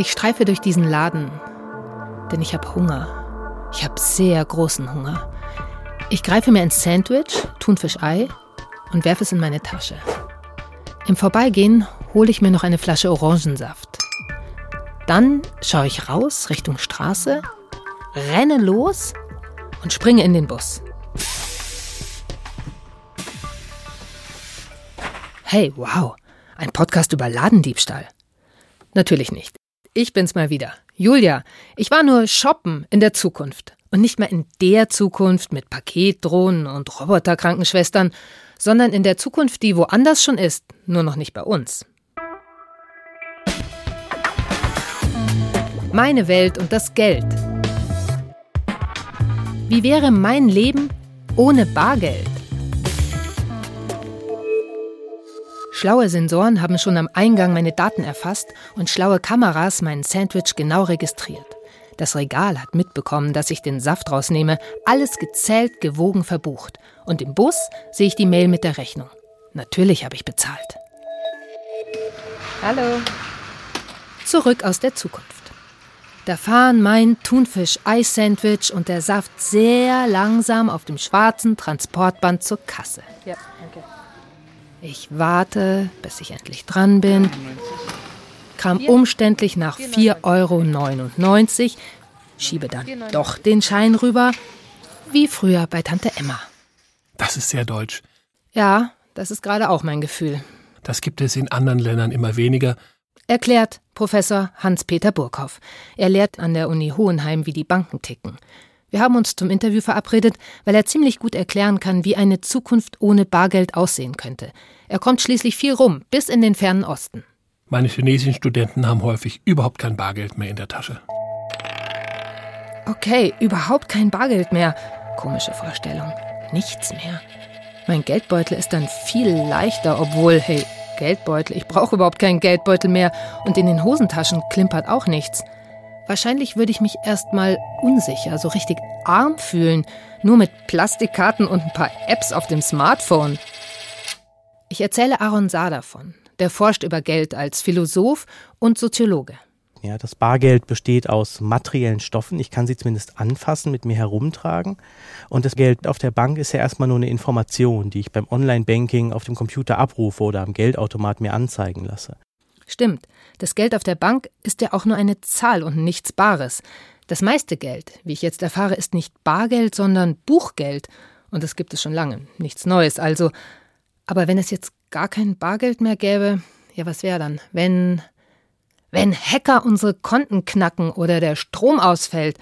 Ich streife durch diesen Laden, denn ich habe Hunger. Ich habe sehr großen Hunger. Ich greife mir ein Sandwich, Thunfischei, und werfe es in meine Tasche. Im Vorbeigehen hole ich mir noch eine Flasche Orangensaft. Dann schaue ich raus Richtung Straße, renne los und springe in den Bus. Hey, wow, ein Podcast über Ladendiebstahl. Natürlich nicht. Ich bin's mal wieder. Julia, ich war nur shoppen in der Zukunft. Und nicht mehr in der Zukunft mit Paketdrohnen und Roboterkrankenschwestern, sondern in der Zukunft, die woanders schon ist, nur noch nicht bei uns. Meine Welt und das Geld. Wie wäre mein Leben ohne Bargeld? Schlaue Sensoren haben schon am Eingang meine Daten erfasst und schlaue Kameras meinen Sandwich genau registriert. Das Regal hat mitbekommen, dass ich den Saft rausnehme, alles gezählt, gewogen, verbucht. Und im Bus sehe ich die Mail mit der Rechnung. Natürlich habe ich bezahlt. Hallo. Zurück aus der Zukunft. Da fahren mein Thunfisch-Eis-Sandwich und der Saft sehr langsam auf dem schwarzen Transportband zur Kasse. Ja, danke. Ich warte, bis ich endlich dran bin kam umständlich nach 4,99 Euro, schiebe dann doch den Schein rüber, wie früher bei Tante Emma. Das ist sehr deutsch. Ja, das ist gerade auch mein Gefühl. Das gibt es in anderen Ländern immer weniger. Erklärt Professor Hans-Peter Burkhoff. Er lehrt an der Uni Hohenheim, wie die Banken ticken. Wir haben uns zum Interview verabredet, weil er ziemlich gut erklären kann, wie eine Zukunft ohne Bargeld aussehen könnte. Er kommt schließlich viel rum, bis in den fernen Osten. Meine chinesischen Studenten haben häufig überhaupt kein Bargeld mehr in der Tasche. Okay, überhaupt kein Bargeld mehr. Komische Vorstellung. Nichts mehr. Mein Geldbeutel ist dann viel leichter, obwohl, hey, Geldbeutel, ich brauche überhaupt keinen Geldbeutel mehr und in den Hosentaschen klimpert auch nichts. Wahrscheinlich würde ich mich erstmal unsicher, so richtig arm fühlen, nur mit Plastikkarten und ein paar Apps auf dem Smartphone. Ich erzähle Aaron Saar davon, der forscht über Geld als Philosoph und Soziologe. Ja, das Bargeld besteht aus materiellen Stoffen. Ich kann sie zumindest anfassen, mit mir herumtragen. Und das Geld auf der Bank ist ja erstmal nur eine Information, die ich beim Online-Banking auf dem Computer abrufe oder am Geldautomat mir anzeigen lasse. Stimmt. Das Geld auf der Bank ist ja auch nur eine Zahl und nichts Bares. Das meiste Geld, wie ich jetzt erfahre, ist nicht Bargeld, sondern Buchgeld. Und das gibt es schon lange. Nichts Neues also. Aber wenn es jetzt gar kein Bargeld mehr gäbe, ja, was wäre dann? Wenn. Wenn Hacker unsere Konten knacken oder der Strom ausfällt.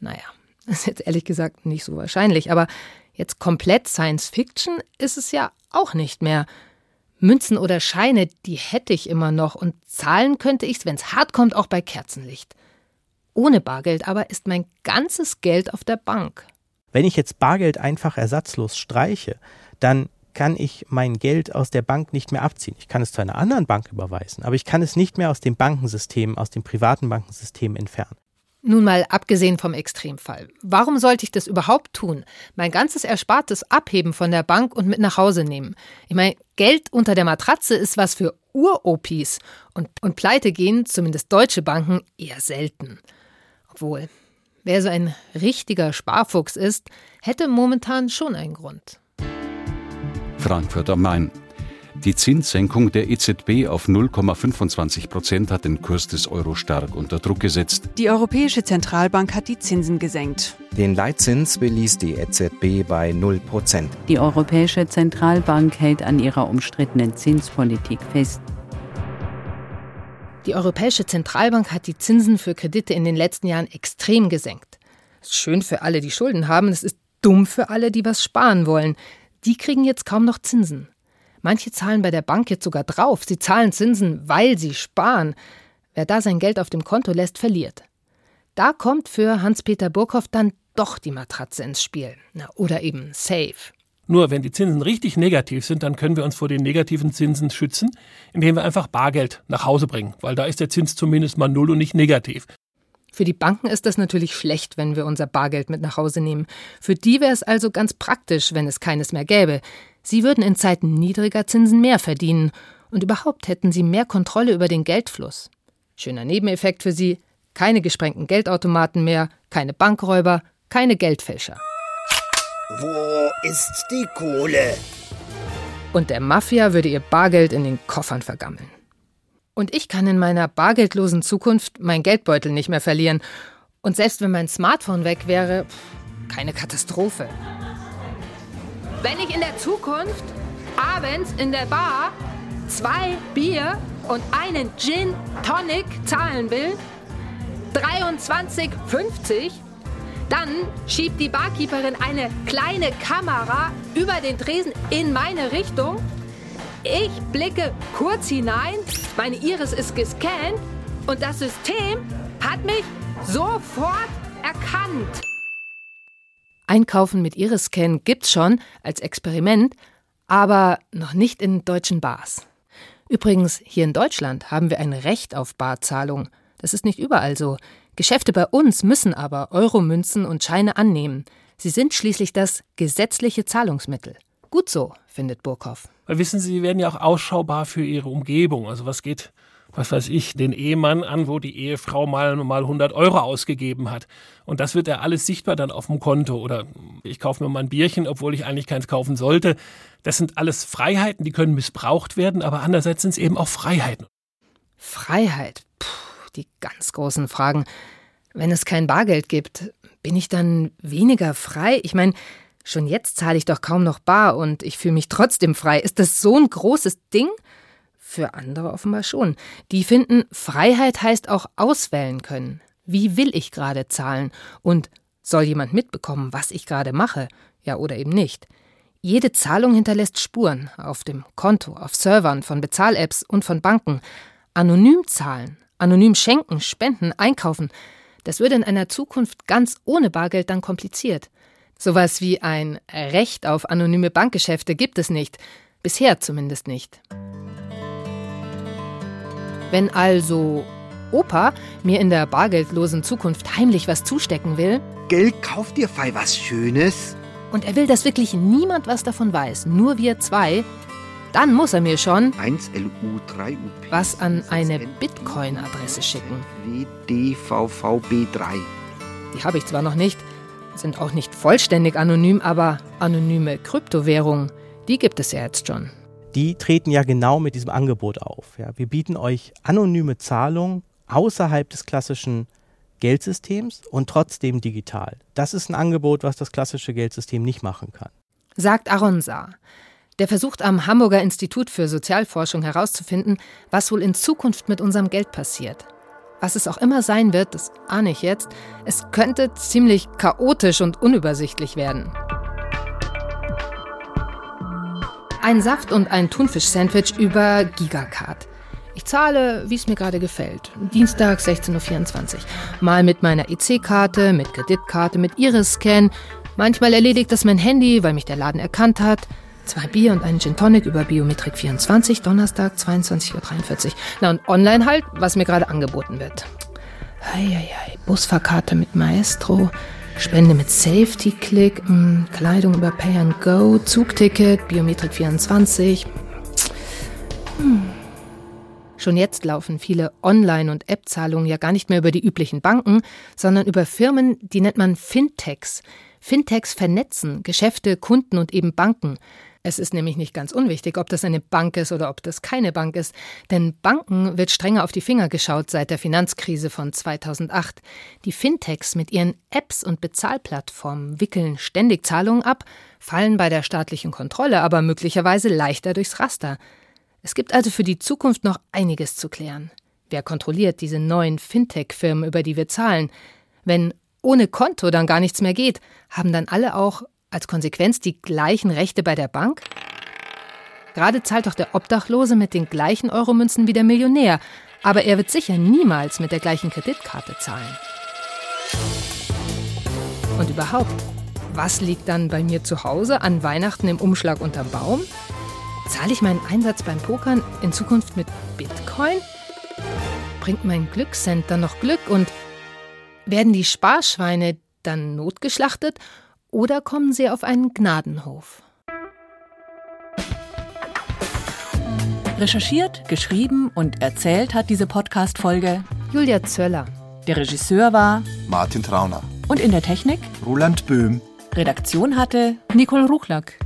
Naja, ist jetzt ehrlich gesagt nicht so wahrscheinlich, aber jetzt komplett Science Fiction ist es ja auch nicht mehr. Münzen oder Scheine, die hätte ich immer noch und zahlen könnte ich's, wenn's hart kommt, auch bei Kerzenlicht. Ohne Bargeld aber ist mein ganzes Geld auf der Bank. Wenn ich jetzt Bargeld einfach ersatzlos streiche, dann kann ich mein Geld aus der Bank nicht mehr abziehen. Ich kann es zu einer anderen Bank überweisen, aber ich kann es nicht mehr aus dem Bankensystem, aus dem privaten Bankensystem entfernen. Nun mal abgesehen vom Extremfall. Warum sollte ich das überhaupt tun? Mein ganzes Erspartes abheben von der Bank und mit nach Hause nehmen. Ich meine, Geld unter der Matratze ist was für Uropis. Und, und pleite gehen, zumindest deutsche Banken, eher selten. Obwohl, wer so ein richtiger Sparfuchs ist, hätte momentan schon einen Grund. Frankfurt am Main. Die Zinssenkung der EZB auf 0,25 Prozent hat den Kurs des Euro stark unter Druck gesetzt. Die Europäische Zentralbank hat die Zinsen gesenkt. Den Leitzins beließ die EZB bei 0 Prozent. Die Europäische Zentralbank hält an ihrer umstrittenen Zinspolitik fest. Die Europäische Zentralbank hat die Zinsen für Kredite in den letzten Jahren extrem gesenkt. Das ist schön für alle, die Schulden haben, es ist dumm für alle, die was sparen wollen die kriegen jetzt kaum noch Zinsen. Manche zahlen bei der Bank jetzt sogar drauf. Sie zahlen Zinsen, weil sie sparen. Wer da sein Geld auf dem Konto lässt, verliert. Da kommt für Hans-Peter Burkhoff dann doch die Matratze ins Spiel. Na, oder eben Safe. Nur wenn die Zinsen richtig negativ sind, dann können wir uns vor den negativen Zinsen schützen, indem wir einfach Bargeld nach Hause bringen, weil da ist der Zins zumindest mal null und nicht negativ. Für die Banken ist das natürlich schlecht, wenn wir unser Bargeld mit nach Hause nehmen. Für die wäre es also ganz praktisch, wenn es keines mehr gäbe. Sie würden in Zeiten niedriger Zinsen mehr verdienen und überhaupt hätten sie mehr Kontrolle über den Geldfluss. Schöner Nebeneffekt für Sie, keine gesprengten Geldautomaten mehr, keine Bankräuber, keine Geldfälscher. Wo ist die Kohle? Und der Mafia würde ihr Bargeld in den Koffern vergammeln. Und ich kann in meiner bargeldlosen Zukunft mein Geldbeutel nicht mehr verlieren. Und selbst wenn mein Smartphone weg wäre, keine Katastrophe. Wenn ich in der Zukunft abends in der Bar zwei Bier und einen Gin Tonic zahlen will, 23,50, dann schiebt die Barkeeperin eine kleine Kamera über den Tresen in meine Richtung. Ich blicke kurz hinein, meine Iris ist gescannt und das System hat mich sofort erkannt. Einkaufen mit Iris-Scan gibt's schon als Experiment, aber noch nicht in deutschen Bars. Übrigens, hier in Deutschland haben wir ein Recht auf Barzahlung. Das ist nicht überall so. Geschäfte bei uns müssen aber Euromünzen und Scheine annehmen. Sie sind schließlich das gesetzliche Zahlungsmittel. Gut so, findet Burkhoff. Wissen Sie, Sie werden ja auch ausschaubar für Ihre Umgebung. Also was geht, was weiß ich, den Ehemann an, wo die Ehefrau mal, mal 100 Euro ausgegeben hat. Und das wird ja alles sichtbar dann auf dem Konto. Oder ich kaufe mir mal ein Bierchen, obwohl ich eigentlich keins kaufen sollte. Das sind alles Freiheiten, die können missbraucht werden, aber andererseits sind es eben auch Freiheiten. Freiheit. Puh die ganz großen Fragen. Wenn es kein Bargeld gibt, bin ich dann weniger frei? Ich meine, schon jetzt zahle ich doch kaum noch bar und ich fühle mich trotzdem frei. Ist das so ein großes Ding? Für andere offenbar schon. Die finden, Freiheit heißt auch auswählen können. Wie will ich gerade zahlen? Und soll jemand mitbekommen, was ich gerade mache? Ja oder eben nicht. Jede Zahlung hinterlässt Spuren auf dem Konto, auf Servern von Bezahl-Apps und von Banken. Anonym zahlen Anonym schenken, spenden, einkaufen, das würde in einer Zukunft ganz ohne Bargeld dann kompliziert. Sowas wie ein Recht auf anonyme Bankgeschäfte gibt es nicht. Bisher zumindest nicht. Wenn also Opa mir in der bargeldlosen Zukunft heimlich was zustecken will. Geld kauft dir fei was Schönes. Und er will, dass wirklich niemand was davon weiß, nur wir zwei, dann muss er mir schon 1LU3UP was an eine Bitcoin-Adresse schicken. WDVVB3. Die habe ich zwar noch nicht, sind auch nicht vollständig anonym, aber anonyme Kryptowährungen, die gibt es ja jetzt schon. Die treten ja genau mit diesem Angebot auf. Ja, wir bieten euch anonyme Zahlungen außerhalb des klassischen Geldsystems und trotzdem digital. Das ist ein Angebot, was das klassische Geldsystem nicht machen kann. Sagt Aaron Saar. Der versucht am Hamburger Institut für Sozialforschung herauszufinden, was wohl in Zukunft mit unserem Geld passiert. Was es auch immer sein wird, das ahne ich jetzt, es könnte ziemlich chaotisch und unübersichtlich werden. Ein Saft und ein Thunfisch-Sandwich über Gigacard. Ich zahle, wie es mir gerade gefällt. Dienstag 16.24 Uhr. Mal mit meiner EC-Karte, mit Kreditkarte, mit Iris-Scan. Manchmal erledigt das mein Handy, weil mich der Laden erkannt hat. Zwei Bier und einen Gin Tonic über Biometrik 24, Donnerstag 22.43 Uhr. Na und online halt, was mir gerade angeboten wird. Heieiei, Busfahrkarte mit Maestro, Spende mit Safety Click, mh, hm, Kleidung über Pay and Go, Zugticket, Biometrik 24. Hm. Schon jetzt laufen viele Online- und App-Zahlungen ja gar nicht mehr über die üblichen Banken, sondern über Firmen, die nennt man Fintechs. Fintechs vernetzen Geschäfte, Kunden und eben Banken. Es ist nämlich nicht ganz unwichtig, ob das eine Bank ist oder ob das keine Bank ist, denn Banken wird strenger auf die Finger geschaut seit der Finanzkrise von 2008. Die Fintechs mit ihren Apps und Bezahlplattformen wickeln ständig Zahlungen ab, fallen bei der staatlichen Kontrolle aber möglicherweise leichter durchs Raster. Es gibt also für die Zukunft noch einiges zu klären. Wer kontrolliert diese neuen Fintech-Firmen, über die wir zahlen? Wenn ohne Konto dann gar nichts mehr geht, haben dann alle auch als Konsequenz die gleichen Rechte bei der Bank? Gerade zahlt doch der Obdachlose mit den gleichen Euromünzen wie der Millionär, aber er wird sicher niemals mit der gleichen Kreditkarte zahlen. Und überhaupt, was liegt dann bei mir zu Hause an Weihnachten im Umschlag unterm Baum? Zahle ich meinen Einsatz beim Pokern in Zukunft mit Bitcoin? Bringt mein Glückscent dann noch Glück und werden die Sparschweine dann notgeschlachtet oder kommen sie auf einen Gnadenhof. Recherchiert, geschrieben und erzählt hat diese Podcast-Folge Julia Zöller. Der Regisseur war Martin Trauner. Und in der Technik? Roland Böhm. Redaktion hatte Nicole Ruchlack.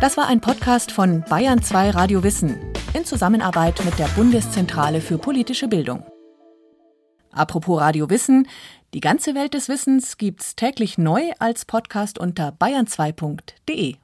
Das war ein Podcast von Bayern 2 Radio Wissen in Zusammenarbeit mit der Bundeszentrale für politische Bildung. Apropos Radio Wissen, die ganze Welt des Wissens gibt's täglich neu als Podcast unter bayern2.de.